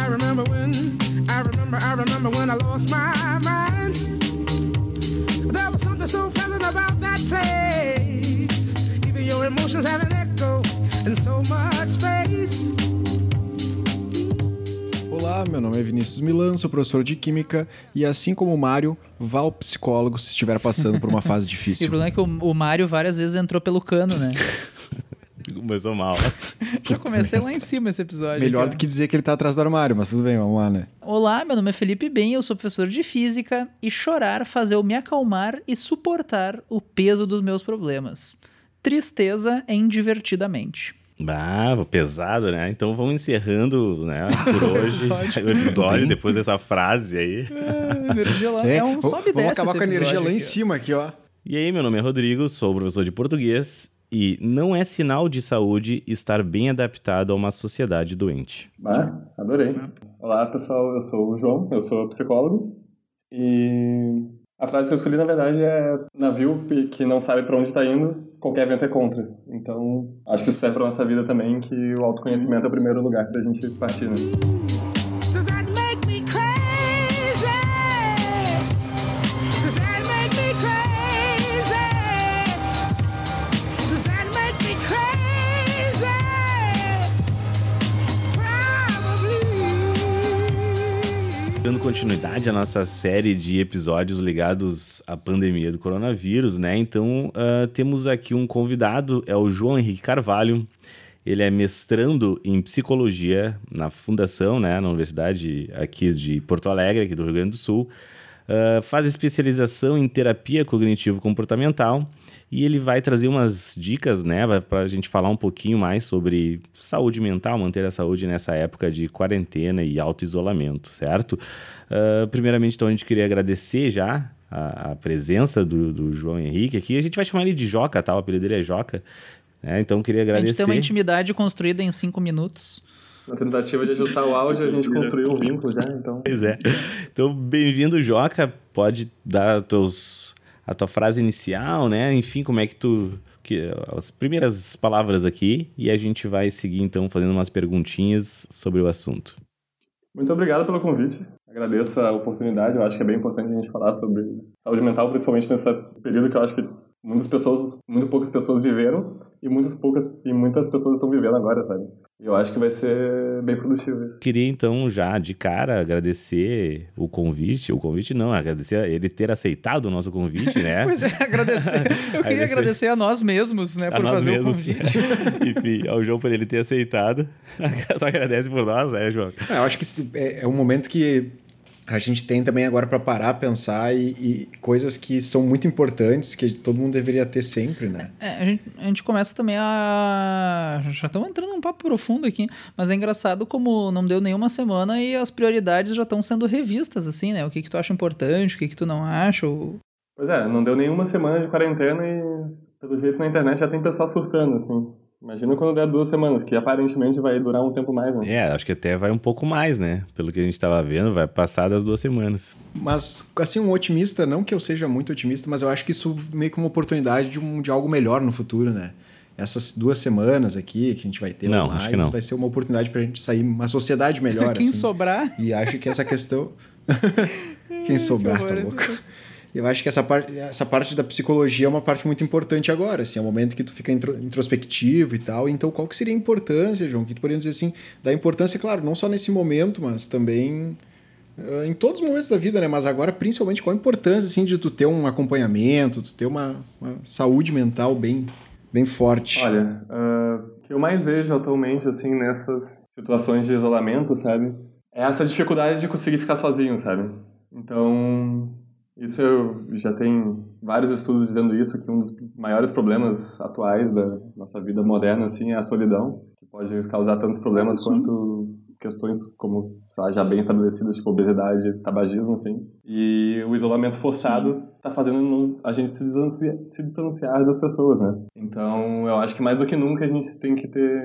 I remember when, I remember, I remember when I lost my mind. There was something so pleasant about that place. Even your emotions have an echo in so much space. Olá, meu nome é Vinícius Milan, sou professor de Química e assim como o Mário, vá ao psicólogo se estiver passando por uma fase E o difícil. problema é que o, o Mário várias vezes entrou pelo cano, né? Começou mal. Já comecei lá em cima esse episódio. Melhor aqui, do que dizer que ele tá atrás do armário, mas tudo bem, vamos lá, né? Olá, meu nome é Felipe Bem, eu sou professor de física e chorar faz eu me acalmar e suportar o peso dos meus problemas. Tristeza em divertidamente. Ah, pesado, né? Então vamos encerrando, né, por hoje o episódio, Bem. depois dessa frase aí. A energia lá é, um v- sobe e vamos acabar com a energia episódio lá em aqui, ó. cima aqui, ó. E aí, meu nome é Rodrigo, sou professor de português e não é sinal de saúde estar bem adaptado a uma sociedade doente. Ah, adorei. Olá, pessoal. Eu sou o João, eu sou psicólogo. E a frase que eu escolhi, na verdade, é navio que não sabe pra onde está indo, qualquer vento é contra. Então, acho que isso serve pra nossa vida também, que o autoconhecimento é o primeiro lugar pra gente partir, né? Continuidade à nossa série de episódios ligados à pandemia do coronavírus, né? Então, ah, temos aqui um convidado, é o João Henrique Carvalho. Ele é mestrando em psicologia na Fundação, né? Na Universidade aqui de Porto Alegre, aqui do Rio Grande do Sul. Ah, faz especialização em terapia cognitivo-comportamental e ele vai trazer umas dicas, né, para a gente falar um pouquinho mais sobre saúde mental, manter a saúde nessa época de quarentena e auto-isolamento, certo? Ah, primeiramente, então, a gente queria agradecer já a, a presença do, do João Henrique aqui. A gente vai chamar ele de Joca, tá? O apelido dele é Joca. né? então, queria A agradecer. gente tem uma intimidade construída em cinco minutos. Na tentativa de ajustar o áudio, a gente construiu um vínculo já, então... Pois é. Então, bem-vindo, Joca. Pode dar teus, a tua frase inicial, né? Enfim, como é que tu. Que, as primeiras palavras aqui e a gente vai seguir, então, fazendo umas perguntinhas sobre o assunto. Muito obrigado pelo convite. Agradeço a oportunidade. Eu acho que é bem importante a gente falar sobre saúde mental, principalmente nesse período que eu acho que muitas pessoas, muito poucas pessoas viveram e muitas poucas e muitas pessoas estão vivendo agora, sabe? E eu acho que vai ser bem produtivo isso. Queria, então, já de cara agradecer o convite. O convite não, agradecer ele ter aceitado o nosso convite, né? Pois é, agradecer. Eu queria Agradecer. agradecer a nós mesmos, né, a por nós fazer mesmos. o convite. Enfim, ao João por ele ter aceitado. tu agradece por nós, é, João? É, eu acho que é, é um momento que a gente tem também agora para parar, pensar e, e coisas que são muito importantes que todo mundo deveria ter sempre, né? É, a, gente, a gente começa também a. Já estamos entrando num papo profundo aqui, mas é engraçado como não deu nenhuma semana e as prioridades já estão sendo revistas, assim, né? O que, que tu acha importante, o que, que tu não acha. o- Pois é, não deu nenhuma semana de quarentena e, pelo jeito, na internet já tem pessoal surtando, assim. Imagina quando der duas semanas, que aparentemente vai durar um tempo mais, né? É, acho que até vai um pouco mais, né? Pelo que a gente tava vendo, vai passar das duas semanas. Mas, assim, um otimista, não que eu seja muito otimista, mas eu acho que isso meio que uma oportunidade de, um, de algo melhor no futuro, né? Essas duas semanas aqui que a gente vai ter Não, mais, acho que não. vai ser uma oportunidade pra gente sair uma sociedade melhor. Quem assim. sobrar. E acho que essa questão. Quem sobrar, tá horror. louco. Eu acho que essa parte, essa parte da psicologia é uma parte muito importante agora, assim, é o momento que tu fica intro- introspectivo e tal. Então, qual que seria a importância, João? Que tu poderia dizer assim, da importância, claro, não só nesse momento, mas também ah, em todos os momentos da vida, né? Mas agora, principalmente, qual a importância, assim, de tu ter um acompanhamento, tu ter uma, uma saúde mental bem, bem forte. Olha, ah, o que eu mais vejo atualmente, assim, nessas situações de isolamento, sabe? É essa dificuldade de conseguir ficar sozinho, sabe? Então, isso eu já tem vários estudos dizendo isso, que um dos maiores problemas atuais da nossa vida moderna, assim, é a solidão, que pode causar tantos problemas quanto questões como, lá, já bem estabelecidas, tipo obesidade, tabagismo, assim. E o isolamento forçado tá fazendo a gente se distanciar, se distanciar das pessoas, né? Então, eu acho que mais do que nunca a gente tem que ter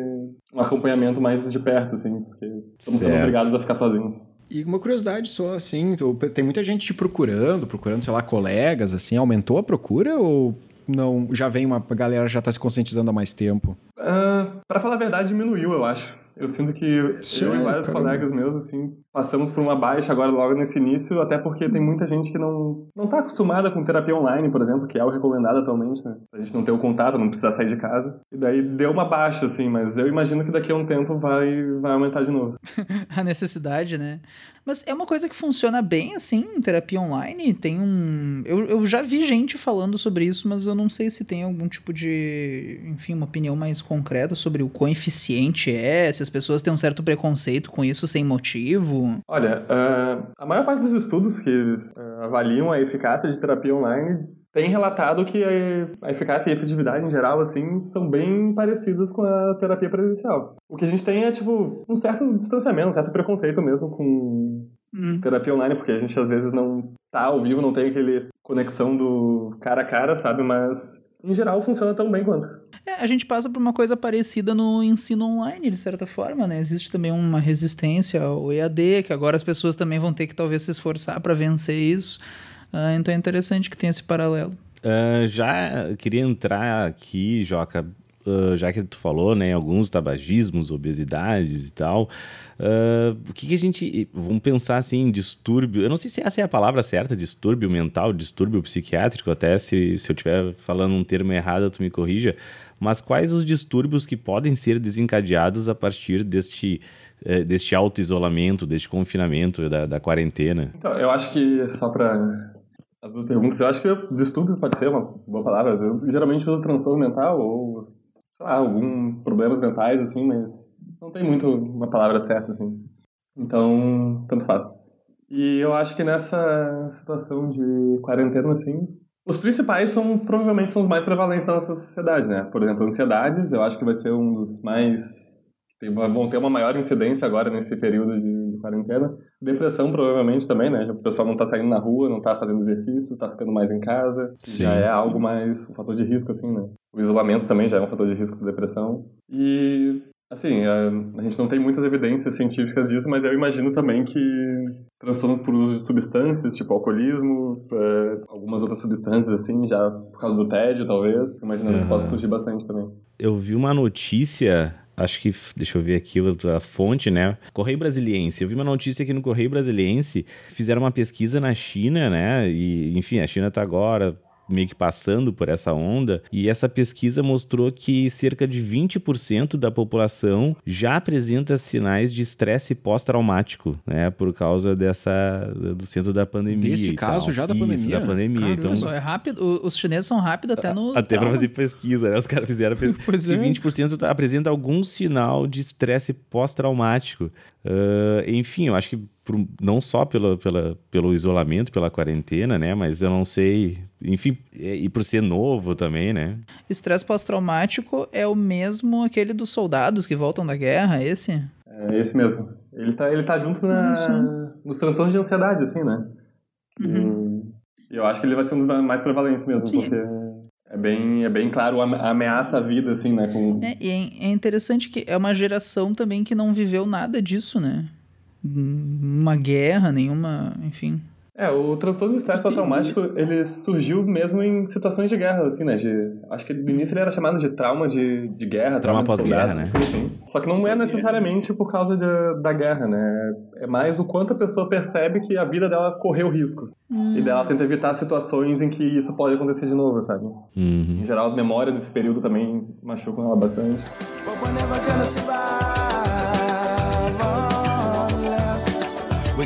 um acompanhamento mais de perto, assim, porque estamos sendo Certo. obrigados a ficar sozinhos. E uma curiosidade só, assim, tu- tem muita gente te procurando, procurando, sei lá, colegas, assim, aumentou a procura ou não, já vem uma a galera já tá se conscientizando há mais tempo? Ah, pra falar a verdade, diminuiu, eu acho. Eu sinto que eu Sério, e vários caramba. colegas meus, assim, passamos por uma baixa agora logo nesse início, até porque tem muita gente que não, não tá acostumada com terapia online, por exemplo, que é o recomendado atualmente, né? A gente não ter o contato, não precisar sair de casa. E daí deu uma baixa, assim, mas eu imagino que daqui a um tempo vai, vai aumentar de novo. a necessidade, né? Mas é uma coisa que funciona bem, assim, em terapia online. Tem um. Eu, eu já vi gente falando sobre isso, mas eu não sei se tem algum tipo de. Enfim, uma opinião mais concreta sobre o quão eficiente é, se as pessoas têm um certo preconceito com isso sem motivo. Olha, ah, a maior parte dos estudos que ah, avaliam a eficácia de terapia online tem relatado que a, eficácia e a efetividade em geral, assim, são bem parecidas com a terapia presencial. O que a gente tem é, tipo, um certo distanciamento, um certo preconceito mesmo com terapia online, porque a gente às vezes não tá ao vivo, não tem aquele conexão do cara a cara, sabe? Mas, em geral, funciona tão bem quanto. É, a gente passa por uma coisa parecida no ensino online, de certa forma, né? Existe também uma resistência ao EAD, que agora as pessoas também vão ter que talvez se esforçar para vencer isso. Ah, então é interessante que tenha esse paralelo. Ah, já queria entrar aqui, Joca, ah, já que tu falou, né, alguns tabagismos, obesidades e tal. ah, o que, que a gente. Vamos pensar assim em distúrbio. Eu não sei se essa é a palavra certa, distúrbio mental, distúrbio psiquiátrico, até se, se eu estiver falando um termo errado, tu me corrija. Mas quais os distúrbios que podem ser desencadeados a partir deste, deste auto-isolamento, deste confinamento, da, da quarentena? Então, eu acho que, só pra as duas perguntas, eu acho que distúrbio pode ser uma boa palavra. Eu geralmente uso transtorno mental ou, sei lá, algum problemas mentais, assim, mas não tem muito uma palavra certa, assim. Então, tanto faz. E eu acho que nessa situação de quarentena, assim, os principais são, provavelmente, são os mais prevalentes da nossa sociedade, né? Por exemplo, ansiedades, eu acho que vai ser um dos mais... que tem- vão ter uma maior incidência agora nesse período de, de quarentena. Depressão, provavelmente, também, né? Já O pessoal não tá saindo na rua, não tá fazendo exercício, tá ficando mais em casa. Sim. Já é algo mais... um fator de risco, assim, né? O isolamento também já é um fator de risco para depressão. E, assim, a, a gente não tem muitas evidências científicas disso, mas eu imagino também que transtorno por uso de substâncias, tipo alcoolismo, é, algumas outras substâncias, assim, já por causa do tédio, talvez. Imagino que Aham. possa surgir bastante também. Eu vi uma notícia, acho que, deixa eu ver aqui a fonte, né? Correio Brasiliense. Eu vi uma notícia aqui no Correio Brasiliense, fizeram uma pesquisa na China, né? E, enfim, a China tá agora meio que passando por essa onda, e essa pesquisa mostrou que cerca de 20% da população já apresenta sinais de estresse pós-traumático, né, por causa dessa do centro da pandemia Desse e caso tal. já da Isso, pandemia? da pandemia. Caramba. Então, Pessoal, é rápido. Os chineses são rápidos até no. até pra trauma. fazer pesquisa, né? Os caras fizeram pesquisa. Pois que é. 20% tá- apresenta algum sinal de estresse pós-traumático. Ah, enfim, eu acho que por- não só pelo, pela, pelo isolamento, pela quarentena, né? Mas eu não sei. Enfim, e e por ser novo também, né? Estresse pós-traumático é o mesmo aquele dos soldados que voltam da guerra, esse? É esse mesmo. Ele tá, ele tá junto na, nos transtornos de ansiedade, assim, né? E eu acho que ele vai ser um dos mais prevalentes mesmo, Sim. porque é bem, é bem claro a a ameaça à vida, assim, né? Com, É, e é, é interessante que é uma geração também que não viveu nada disso, né? Uma guerra, nenhuma, enfim. É, o transtorno de estresse pós-traumático, ele surgiu mesmo em situações de guerra, assim, né? De, acho que no início ele era chamado de trauma de, de guerra, Trauma trauma, pós-guerra, né? assim. Só que não é necessariamente por causa de- da guerra, né? É mais o quanto a pessoa percebe que a vida dela correu risco. E dela tenta evitar situações em que isso pode acontecer de novo, sabe? Uhum. Em geral, as memórias desse período também machucam ela bastante. But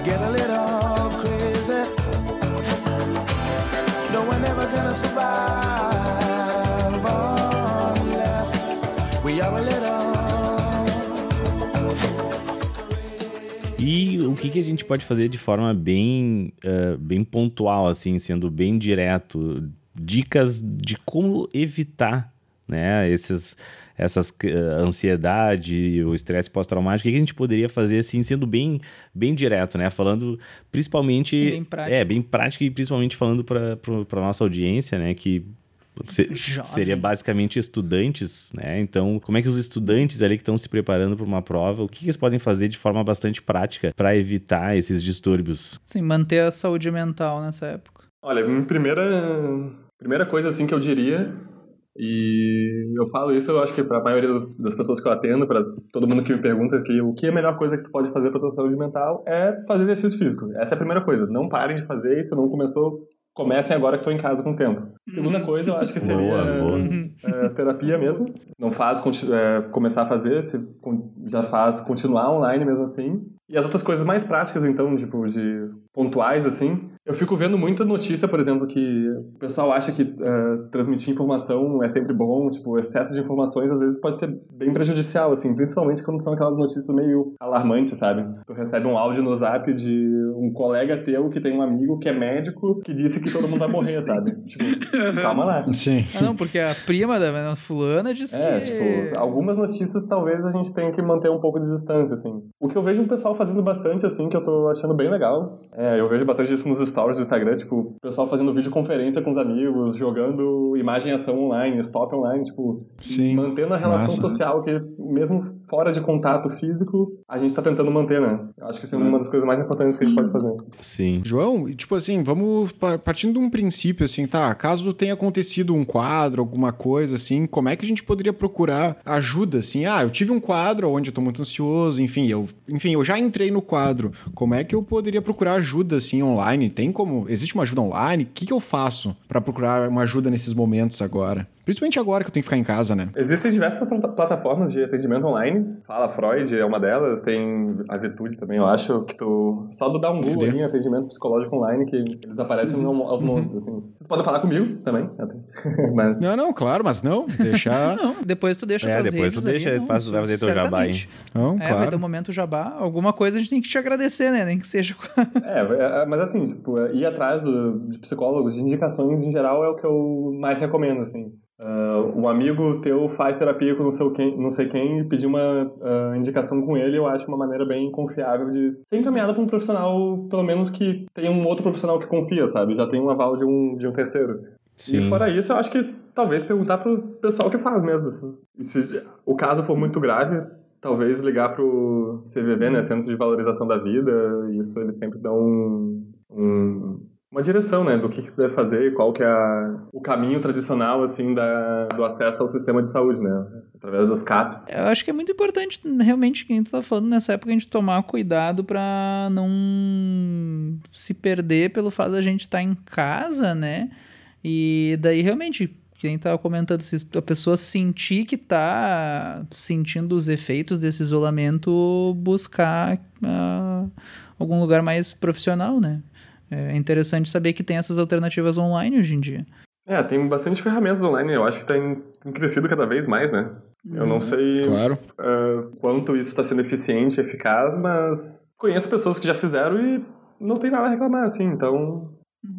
get a little crazy. No, gonna survive unless we are a little. E o que, que a gente pode fazer de forma bem, eh, bem pontual, assim, sendo bem direto? Dicas de como evitar né, esses, essas eh, ansiedade, o estresse pós-traumático. O que, a gente poderia fazer, assim, sendo bem, bem direto, né? Falando principalmente... Sim, bem prático. É, bem prático e principalmente falando para a nossa audiência, né? Que se- seria basicamente estudantes, né? Então, como é que os estudantes ali que estão se preparando para uma prova, o que, que eles podem fazer de forma bastante prática para evitar esses distúrbios? Sim, manter a saúde mental nessa época. Olha, primeira, primeira coisa assim que eu diria, E eu falo isso, eu acho que para a maioria das pessoas que eu atendo, para todo mundo que me pergunta que o que é a melhor coisa que tu pode fazer para tua saúde mental é fazer exercício físico. Essa é a primeira coisa. Não parem de fazer, se não começou, comecem agora que estou em casa com o tempo. Segunda coisa, eu acho que seria Boa, boa. é, terapia mesmo. Não faz é, começar a fazer, se já faz continuar online mesmo assim. E as outras coisas mais práticas, então, tipo, de pontuais, assim. Eu fico vendo muita notícia, por exemplo, que o pessoal acha que é, transmitir informação é sempre bom, tipo, excesso de informações às vezes pode ser bem prejudicial, assim, principalmente quando são aquelas notícias meio alarmantes, sabe? Tu recebe um áudio no zap de um colega teu que tem um amigo que é médico que disse que todo mundo vai morrer, sabe? Tipo, calma lá. Sim. Ah, não, porque a prima da fulana disse É, que... tipo, algumas notícias talvez a gente tenha que manter um pouco de distância, assim. O que eu vejo um pessoal fazendo bastante, assim, que eu tô achando bem legal, é, eu vejo bastante isso nos stories do Instagram, tipo, o pessoal fazendo videoconferência com os amigos, jogando imagem ação online, stop online, tipo, Sim. mantendo a relação Massa. social, que mesmo fora de contato físico, a gente tá tentando manter, né? Eu acho que isso é uma das coisas mais importantes que a gente pode fazer. Sim. João, e, tipo assim, vamos pa- partindo de um princípio, assim, tá? Caso tenha acontecido um quadro, alguma coisa, assim, como é que a gente poderia procurar ajuda, assim? Ah, eu tive um quadro onde eu tô muito ansioso, enfim, eu, enfim, eu já entrei no quadro. Como é que eu poderia procurar ajuda, assim, online? Tem como? Existe uma ajuda online? O que, que eu faço pra procurar uma ajuda nesses momentos agora? Principalmente agora que eu tenho que ficar em casa, né? Existem diversas plata- plataformas de atendimento online. Fala Freud é uma delas, tem a Virtude também, eu acho, que tu só tu dá um Google ali em atendimento psicológico online que eles aparecem no- aos montes, assim. Vocês podem falar comigo também, mas... Não, não, claro, mas não, deixar... Não, depois tu deixa É, depois tu deixa, ali, tu não, faz- vai fazer teu jabá aí. Não, É, vai ter um claro. momento jabá. Alguma coisa a gente tem que te agradecer, né? Nem que seja com É, é, mas assim, tipo, ir atrás do, de psicólogos, de indicações em geral é o que eu mais recomendo, assim. Ah, um amigo teu faz terapia com não sei, quem, não sei quem e pedir uma ah, indicação com ele, eu acho uma maneira bem confiável de ser encaminhada para um profissional, pelo menos que tenha um outro profissional que confia, sabe? Já tem um aval de um, de um terceiro. Sim. E fora isso, eu acho que talvez perguntar pro pessoal que faz mesmo, assim. E se o caso for muito grave, talvez ligar pro CVV, né, Centro de Valorização da Vida, isso eles sempre dão um, um- uma direção, né, do que, que tu deve fazer e qual que é a- o caminho tradicional, assim, da, do acesso ao sistema de saúde, né, através dos CAPs. Eu acho que é muito importante, realmente, que a gente tá falando nessa época, a gente tomar cuidado pra não se perder pelo fato da gente estar em casa, né? E daí, realmente, quem tava comentando, se a pessoa sentir que tá sentindo os efeitos desse isolamento, buscar ah, algum lugar mais profissional, né? É interessante saber que tem essas alternativas online hoje em dia. É, tem bastante ferramentas online, eu acho que tem, tem crescido cada vez mais, né. Eu não sei Claro. ah, quanto isso está sendo eficiente, eficaz, mas conheço pessoas que já fizeram e não tem nada a reclamar, assim, então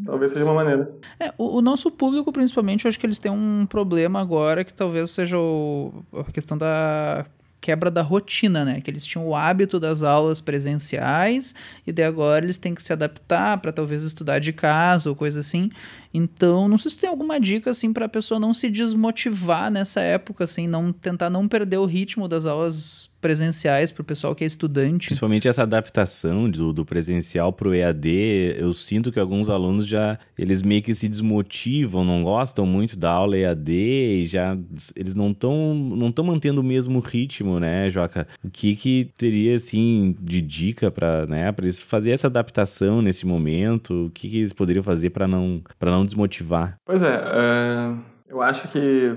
talvez seja uma maneira. É, o, o nosso público, principalmente, eu acho que eles têm um problema agora que talvez seja o- a questão da quebra da rotina, né? Que eles tinham o hábito das aulas presenciais e daí agora eles têm que se adaptar para talvez estudar de casa ou coisa assim. Então, não sei se tem alguma dica assim para a pessoa não se desmotivar nessa época assim, não tentar não perder o ritmo das aulas presenciais pro pessoal que é estudante. Principalmente essa adaptação do, do presencial pro EAD, eu sinto que alguns alunos já, eles meio que se desmotivam, não gostam muito da aula EAD e já, eles não estão não tão mantendo o mesmo ritmo, né, Joca? O que que teria, assim, de dica para né, pra eles fazer essa adaptação nesse momento? O que que eles poderiam fazer para não, não desmotivar? Pois é, é, eu acho que,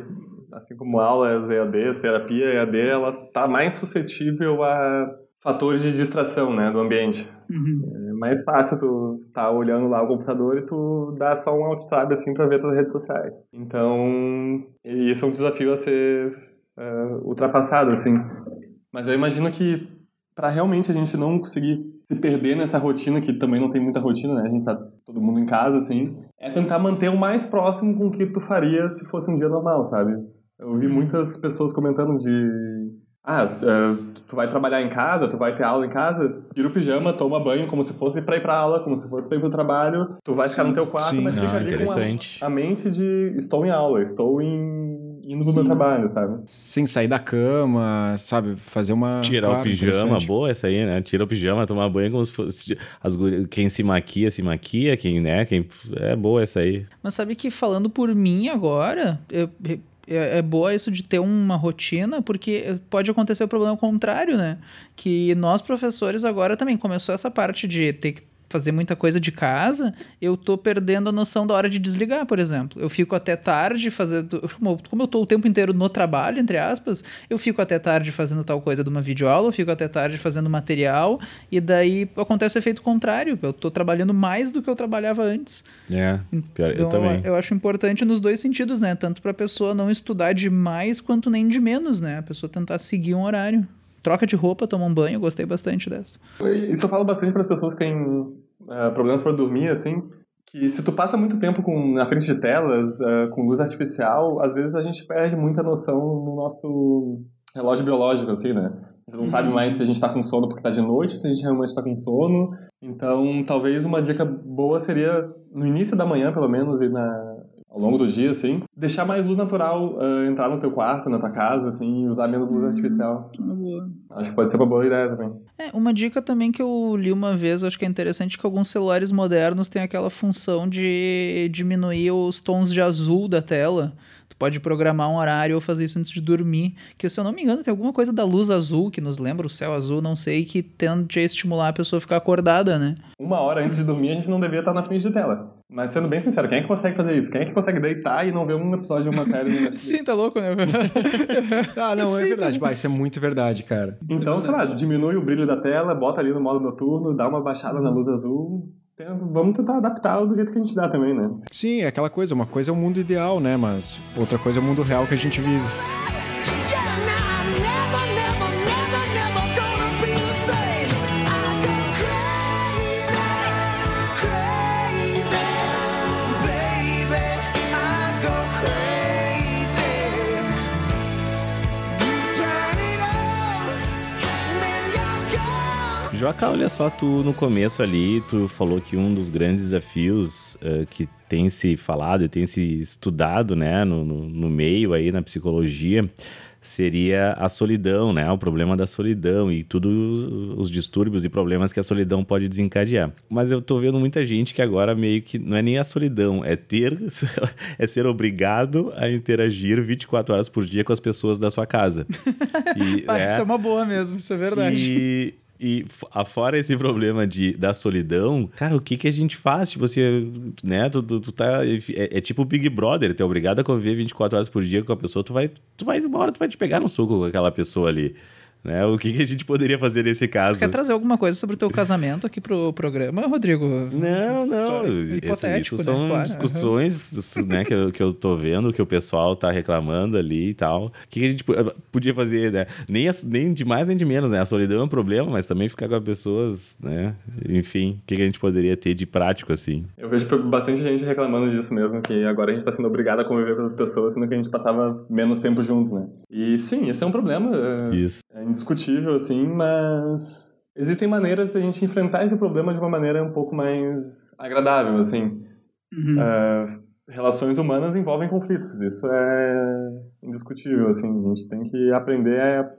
assim como aulas EADs, terapia EAD, ela tá mais suscetível a fatores de distração, né, do ambiente. É mais fácil tu tá olhando lá o computador e tu dá só um alt tab assim pra ver tuas redes sociais. Então, isso é um desafio a ser é, ultrapassado, assim. Mas eu imagino que para realmente a gente não conseguir se perder nessa rotina, que também não tem muita rotina, né? A gente tá todo mundo em casa, assim, é tentar manter o mais próximo com o que tu faria se fosse um dia normal, sabe? Eu vi muitas pessoas comentando de ah, é, tu vai trabalhar em casa, tu vai ter aula em casa, tira o pijama, toma banho como se fosse pra ir pra aula, como se fosse pra ir pro trabalho, tu vai ficar no teu quarto, sim. mas fica Ah, ali com a, a mente de estou em aula, estou em, indo pro meu trabalho, sabe? Sem sair da cama, sabe? Fazer uma. Tirar claro, o pijama, boa essa aí, né? Tira o pijama, tomar banho como se fosse. As, quem se maquia, se maquia, quem, né? Quem, é boa essa aí. Mas sabe que falando por mim agora, eu, é, é boa isso de ter uma rotina, porque pode acontecer o problema contrário, né? Que nós, professores, agora também começou essa parte de ter que fazer muita coisa de casa, eu tô perdendo a noção da hora de desligar, por exemplo. Eu fico até tarde fazendo. Como eu tô o tempo inteiro no trabalho, entre aspas, eu fico até tarde fazendo tal coisa de uma videoaula, eu fico até tarde fazendo material, e daí acontece o efeito contrário. Eu tô trabalhando mais do que eu trabalhava antes. É, pior, então, eu também. Eu acho importante nos dois sentidos, né? Tanto pra pessoa não estudar demais quanto nem de menos, né? A pessoa tentar seguir um horário troca de roupa, toma um banho, gostei bastante dessa. Isso eu falo bastante para as pessoas que têm uh, problemas para dormir, assim, que se tu passa muito tempo com, na frente de telas, uh, com luz artificial, às vezes a gente perde muita noção no nosso relógio biológico, assim, né? Você não uhum. sabe mais se a gente está com sono porque está de noite, se a gente realmente está com sono. Então, talvez uma dica boa seria, no início da manhã, pelo menos, e na, ao longo do dia, assim, deixar mais luz natural uh, entrar no teu quarto, na tua casa, assim, e usar menos luz hum, artificial. Uma boa. Acho que pode ser uma boa ideia também. É, uma dica também que eu li uma vez, acho que é interessante que alguns celulares modernos têm aquela função de diminuir os tons de azul da tela pode programar um horário ou fazer isso antes de dormir. Que, se eu não me engano, tem alguma coisa da luz azul que nos lembra o céu azul, não sei, que tende a estimular a pessoa a ficar acordada, né? Uma hora antes de dormir, a gente não devia estar na frente de tela. Mas sendo bem sincero, quem é que consegue fazer isso? Quem é que consegue deitar e não ver um episódio de uma série? Sim, tá louco, né? ah, não, é Sim, é verdade, tá... isso é muito verdade, cara. Então, é sei lá, diminui o brilho da tela, bota ali no modo noturno, dá uma baixada na luz azul, vamos tentar adaptar do jeito que a gente dá também, né? Sim, é aquela coisa, uma coisa é o mundo ideal, né? Mas outra coisa é o mundo real que a gente vive. Joca, olha só, tu no começo ali, tu falou que um dos grandes desafios uh, que tem se falado e tem se estudado, né, no, no, no meio aí, na psicologia, seria a solidão, né? O problema da solidão e todos os distúrbios e problemas que a solidão pode desencadear. Mas eu tô vendo muita gente que agora meio que não é nem a solidão, é ter é ser obrigado a interagir 24 horas por dia com as pessoas da sua casa. E, ah, é, isso é uma boa mesmo, isso é verdade. E e afora esse problema de, da solidão, cara, o que que a gente faz? Tipo, você, né, tu, tu, tu tá... É, é, tipo o Big Brother, tu é obrigado a conviver 24 horas por dia com a pessoa, tu vai, tu vai, uma hora tu vai te pegar no soco com aquela pessoa ali. Né? O que, que, a gente poderia fazer nesse caso? Quer trazer alguma coisa sobre o teu casamento aqui pro programa, Rodrigo? Não, não. Hipotético, isso são né? discussões uhum. né, que, eu, que eu tô vendo, que o pessoal tá reclamando ali e tal. O que, que a gente podia fazer, né? Nem, nem de mais nem de menos, né? A solidão é um problema, mas também ficar com as pessoas, né? Enfim, o que, que a gente poderia ter de prático, assim? Eu vejo bastante gente reclamando disso mesmo, que agora a gente tá sendo obrigado a conviver com as pessoas, sendo que a gente passava menos tempo juntos, né? E sim, isso é um problema. É, isso. Indiscutível, assim, mas existem maneiras de a gente enfrentar esse problema de uma maneira um pouco mais agradável, assim. Uhum. Uh, relações humanas envolvem conflitos, isso é indiscutível, assim. A gente tem que aprender a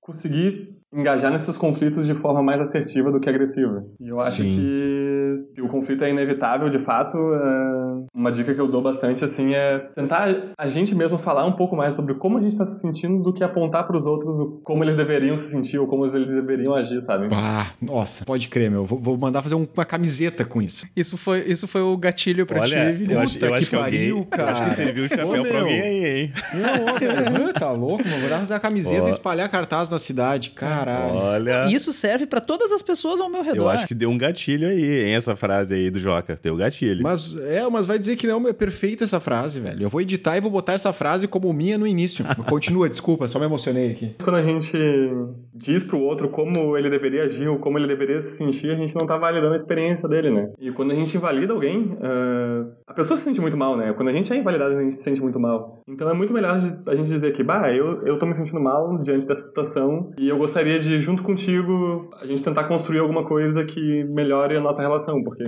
conseguir engajar nesses conflitos de forma mais assertiva do que agressiva. E eu acho Sim. que se o conflito é inevitável, de fato, é... uma dica que eu dou bastante assim é tentar a gente mesmo falar um pouco mais sobre como a gente está se sentindo do que apontar para os outros como eles deveriam se sentir ou como eles deveriam agir, sabe? Ah, nossa, pode crer, meu. Vou, vou mandar fazer uma camiseta com isso. Isso foi, isso foi o gatilho para ti, eu acho, eu acho que pariu, alguém, cara. Eu acho que serviu o chapéu para alguém aí, hein? Não, tá louco, mano. Vou fazer a camiseta e espalhar cartaz na cidade, cara. Caralho. Olha. E isso serve para todas as pessoas ao meu redor. Eu acho que deu um gatilho aí, hein, essa frase aí do Joca. Deu gatilho. Mas é, mas vai dizer que não é perfeita essa frase, velho. Eu vou editar e vou botar essa frase como minha no início. Continua, desculpa, só me emocionei aqui. Quando a gente diz pro outro como ele deveria agir ou como ele deveria se sentir, a gente não tá validando a experiência dele, né? E quando a gente invalida alguém, uh, a pessoa se sente muito mal, né? Quando a gente é invalidado, a gente se sente muito mal. Então é muito melhor a gente dizer que, bah, eu, eu tô me sentindo mal diante dessa situação e eu gostaria de, junto contigo, a gente tentar construir alguma coisa que melhore a nossa relação, porque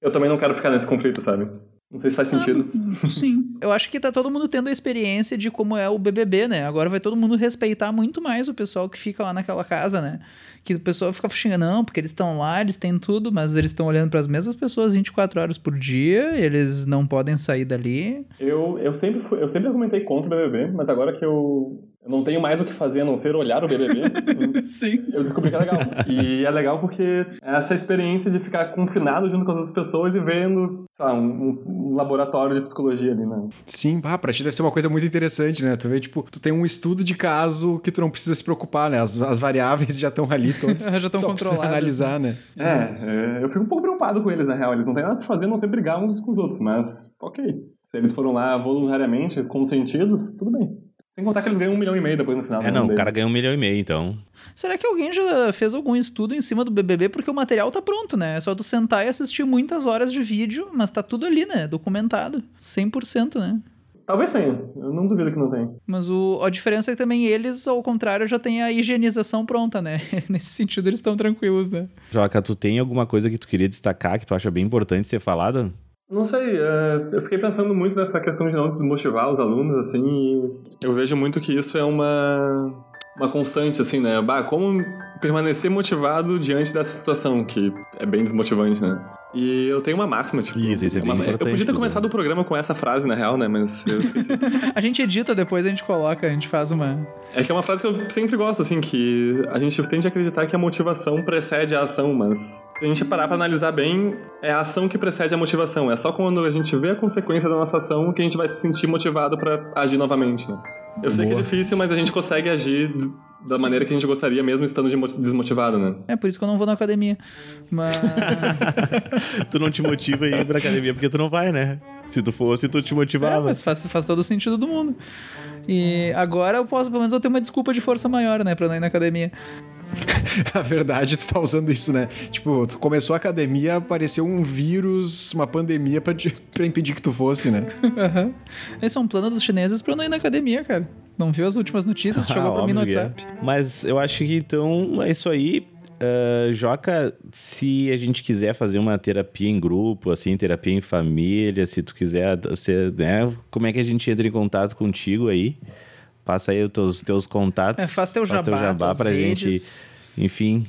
eu também não quero ficar nesse conflito, sabe? Não sei se faz sentido. Sim. Eu acho que tá todo mundo tendo a experiência de como é o BBB, né? Agora vai todo mundo respeitar muito mais o pessoal que fica lá naquela casa, né? Que o pessoal fica xingando, não, porque eles estão lá, eles têm tudo, mas eles estão olhando para as mesmas pessoas 24 horas por dia, eles não podem sair dali. Eu, eu, sempre, fui, eu sempre argumentei contra o BBB, mas agora que eu, eu não tenho mais o que fazer a não ser olhar o BBB, Sim. eu descobri que é legal. E é legal porque essa experiência de ficar confinado junto com as outras pessoas e vendo, sei lá, um, um laboratório de psicologia ali, né? Sim, bah, pra ti deve ser uma coisa muito interessante, né? Tu vê, tipo, tu tem um estudo de caso que tu não precisa se preocupar, né? As, as variáveis já estão ali todas. Já tão só precisa controladas, analisar, né? É, é, eu fico um pouco preocupado com eles, na real. Eles não têm nada pra fazer, a não ser brigar uns com os outros. Mas, ok. Se eles foram lá voluntariamente, consentidos, tudo bem. Sem contar que eles ganham um milhão e meio depois no final. É, não, o dele. cara ganha um milhão e meio, então. Será que alguém já fez algum estudo em cima do BBB? Porque o material tá pronto, né? É só tu sentar e assistir muitas horas de vídeo, mas tá tudo ali, né? Documentado. 100%, né? Talvez tenha. Eu não duvido que não tenha. Mas o, a diferença é que também eles, ao contrário, já têm a higienização pronta, né? Nesse sentido, eles estão tranquilos, né? Joca, tu tem alguma coisa que tu queria destacar que tu acha bem importante ser falada? Não sei, é, eu fiquei pensando muito nessa questão de não desmotivar os alunos, assim, e eu vejo muito que isso é uma, uma constante, assim, né? Bah, como permanecer motivado diante dessa situação, que é bem desmotivante, né? E eu tenho uma máxima, tipo... Isso, isso é bem uma- Eu podia ter começado o programa com essa frase, na real, né? Mas eu esqueci. A gente edita depois, a gente coloca, a gente faz uma. é que é uma frase que eu sempre gosto, assim, que a gente tende a acreditar que a motivação precede a ação, mas se a gente parar pra analisar bem, é a ação que precede a motivação. É só quando a gente vê a consequência da nossa ação que a gente vai se sentir motivado pra agir novamente, né? Eu sei que é Boa. difícil, mas a gente consegue agir da maneira que a gente gostaria, mesmo estando de mo- desmotivado, né? É por isso que eu não vou na academia. Mas. tu não te motiva a ir pra academia porque tu não vai, né? Se tu fosse, tu te É, motivava. mas faz, faz todo o sentido do mundo. E agora eu posso, pelo menos, eu tenho uma desculpa de força maior, né? Pra não ir na academia. A verdade, tu tá usando isso, né? Tipo, tu começou a academia, apareceu um vírus, uma pandemia pra, te- pra impedir que tu fosse, né? Aham. Esse é um plano dos chineses pra eu não ir na academia, cara. Não viu as últimas notícias? Chegou Ah, pra mim no é. WhatsApp. Mas eu acho que então é isso aí. Ah, Joca, se a gente quiser fazer uma terapia em grupo, assim, terapia em família, se tu quiser, ser, né? Como é que a gente entra em contato contigo aí? Passa aí os teus, teus contatos. É, faz teu jabá, teu jabá pra redes. gente. Enfim,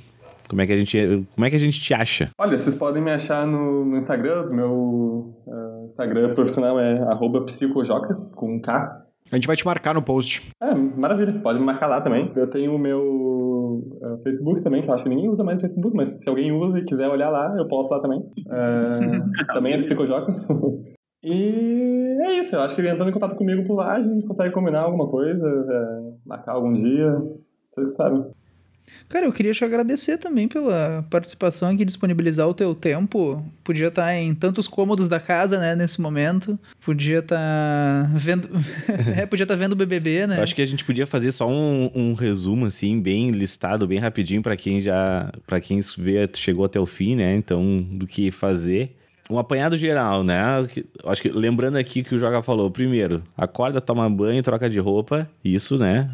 como é que a gente, como é que a gente te acha? Olha, vocês podem me achar no, no Instagram. Meu eh, Instagram profissional é arroba psicojoca, com um K. A gente vai te marcar no post. É, maravilha. Pode me marcar lá também. Eu tenho o meu eh, Facebook também, que eu acho que ninguém usa mais o Facebook, mas se alguém usa e quiser olhar lá, eu posto lá também. Eh, também é Psicojoca. e é isso. Eu acho que entrando em contato comigo por lá, a gente consegue combinar alguma coisa, eh, marcar algum dia. Vocês que sabem. Cara, eu queria te agradecer também pela participação aqui, disponibilizar o teu tempo. Podia estar em tantos cômodos da casa, né, nesse momento. Podia estar vendo. é, podia estar vendo o BBB, né? Eu acho que a gente podia fazer só um, um resumo, assim, bem listado, bem rapidinho, pra quem já. para quem vê, chegou até o fim, né? Então, do que fazer. Um apanhado geral, né? Acho que lembrando aqui que o Joga falou, primeiro, acorda, toma banho, troca de roupa, isso, né?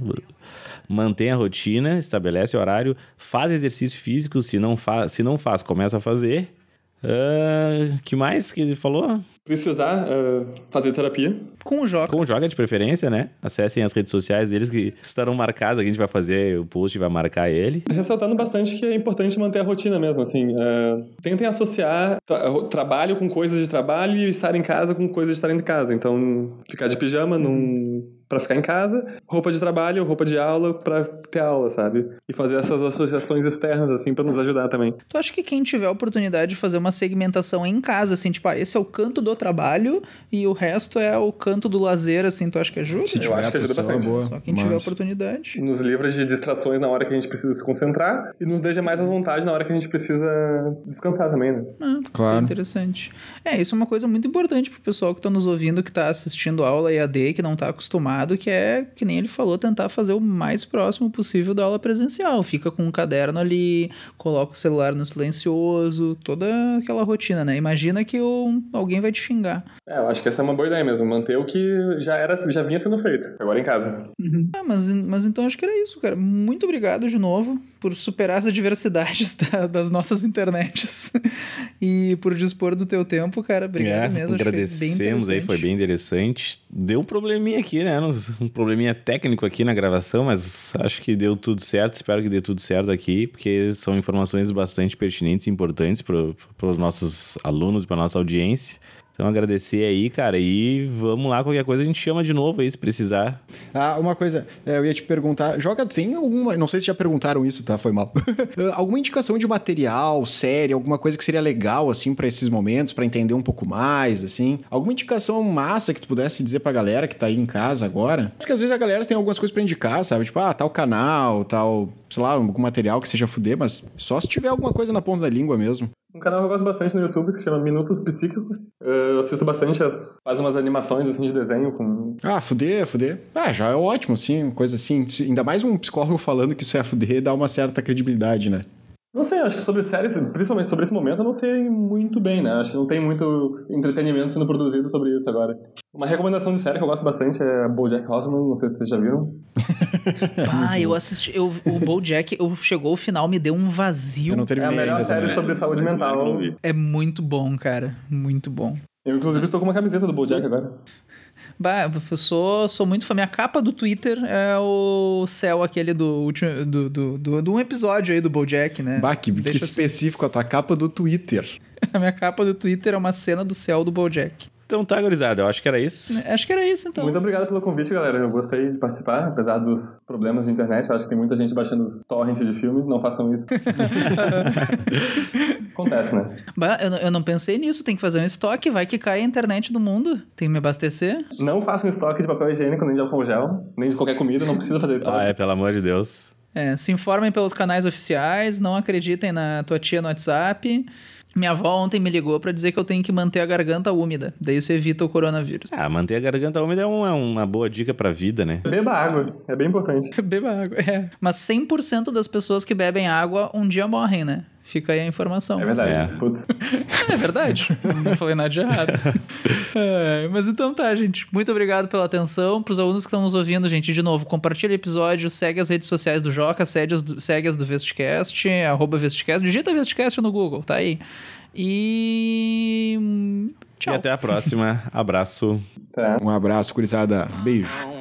Mantém a rotina, estabelece o horário, faz exercício físico, se não faz, se não faz, começa a fazer. Ah, que mais que ele falou? Precisar eh, fazer terapia. Com o Joca. Com o Joga de preferência, né? Acessem as redes sociais deles que estarão marcadas. A gente vai fazer o post e vai marcar ele. Ressaltando bastante que é importante manter a rotina mesmo, assim. é, tentem associar tra- trabalho com coisas de trabalho e estar em casa com coisas de estar em casa. Então, ficar de pijama num, pra ficar em casa, roupa de trabalho, roupa de aula pra ter aula, sabe? E fazer essas associações externas, assim, pra nos ajudar também. Tu acha que quem tiver a oportunidade de fazer uma segmentação em casa, assim, tipo, ah, esse é o canto do trabalho e o resto é o canto do lazer, assim, tu acha que ajuda? Se Eu tiver acho a que ajuda bastante. boa. Só quem tiver a Mas- oportunidade. Nos livra de distrações na hora que a gente precisa se concentrar e nos deixa mais à vontade na hora que a gente precisa descansar também, né? Ah, Claro. Interessante. É, isso é uma coisa muito importante pro pessoal que tá nos ouvindo, que tá assistindo aula EAD, que não tá acostumado, que é, que nem ele falou, tentar fazer o mais próximo possível da aula presencial. Fica com um caderno ali, coloca o celular no silencioso, toda aquela rotina, né? Imagina que o- alguém vai te xingar. É, eu acho que essa é uma boa ideia mesmo, manter o que já era, já vinha sendo feito, agora em casa. Ah, mas, mas então acho que era isso, cara. Muito obrigado de novo por superar as adversidades da- das nossas internets e por dispor do teu tempo, cara. Obrigado É, mesmo. agradecemos aí, foi bem interessante. Deu um probleminha aqui, né? Um probleminha técnico aqui na gravação, mas acho que deu tudo certo. Espero que dê tudo certo aqui, porque são informações bastante pertinentes e importantes para os nossos alunos, para nossa audiência. Então agradecer aí, cara, e vamos lá, qualquer coisa a gente chama de novo aí, se precisar. Ah, uma coisa, é, eu ia te perguntar, Joga, tem alguma, não sei se já perguntaram isso, tá? Foi mal. Ah, alguma indicação de material, série, alguma coisa que seria legal, assim, pra esses momentos, pra entender um pouco mais, assim? Alguma indicação massa que tu pudesse dizer pra galera que tá aí em casa agora? Porque às vezes a galera tem algumas coisas pra indicar, sabe? Tipo, ah, tal canal, tal, sei lá, algum material que seja fuder, mas só se tiver alguma coisa na ponta da língua mesmo. Um canal que eu gosto bastante no YouTube que se chama Minutos Psíquicos. Eu assisto bastante, as, faz umas animações assim de desenho com. Ah, fuder, fuder. Ah, já é ótimo, assim, coisa assim. Ainda mais um psicólogo falando que isso é fuder dá uma certa credibilidade, né? Não sei, acho que sobre séries, principalmente sobre esse momento, eu não sei muito bem, né? Acho que não tem muito entretenimento sendo produzido sobre isso agora. Uma recomendação de série que eu gosto bastante é BoJack Horseman, não sei se vocês já viram. Ah, eu assisti. Eu, o Bojack, eu chegou ao final, me deu um vazio. Eu não É a terminei melhor ainda série também. sobre saúde mental. É muito bom, cara. Muito bom. Eu, inclusive, estou com uma camiseta do BoJack agora. Bah, eu sou, sou muito fã. Minha capa do Twitter é o céu aquele do último. Do, do, do, do um episódio aí do Bojack, né? Bah, que, que Deixa assim. específico a tua capa do Twitter. A minha capa do Twitter é uma cena do céu do Bojack. Então tá, gurizada, eu acho que era isso. Acho que era isso, então. Muito obrigado pelo convite, galera. Eu gostei de participar, apesar dos problemas de internet. Eu acho que tem muita gente baixando torrent de filme. Não façam isso. Acontece, né? Bah, eu, não- eu não pensei nisso. Tem que fazer um estoque. Vai que cai a internet do mundo. Tem que me abastecer. Não façam estoque de papel higiênico, nem de álcool gel, nem de qualquer comida. Não precisa fazer estoque. Ah, é, pelo amor de Deus. É, se informem pelos canais oficiais. Não acreditem na tua tia no WhatsApp. Minha avó ontem me ligou pra dizer que eu tenho que manter a garganta úmida. Daí isso evita o coronavírus. Ah, manter a garganta úmida é, um- é uma boa dica pra vida, né? Beba água. É bem importante. Beba água, é. Mas 100% das pessoas que bebem água um dia morrem, né? Fica aí a informação. É verdade. É. É verdade. Não falei nada de errado. É, mas então tá, gente. Muito obrigado pela atenção. Pros alunos que estão nos ouvindo, gente, de novo, compartilha o episódio, segue as redes sociais do Joca, segue as do, segue as do Vestcast, arroba Vestcast. Digita Vestcast no Google, tá aí. E. hum, Tchau. E até a próxima. Abraço. Tá. Um abraço, gurizada. Beijo.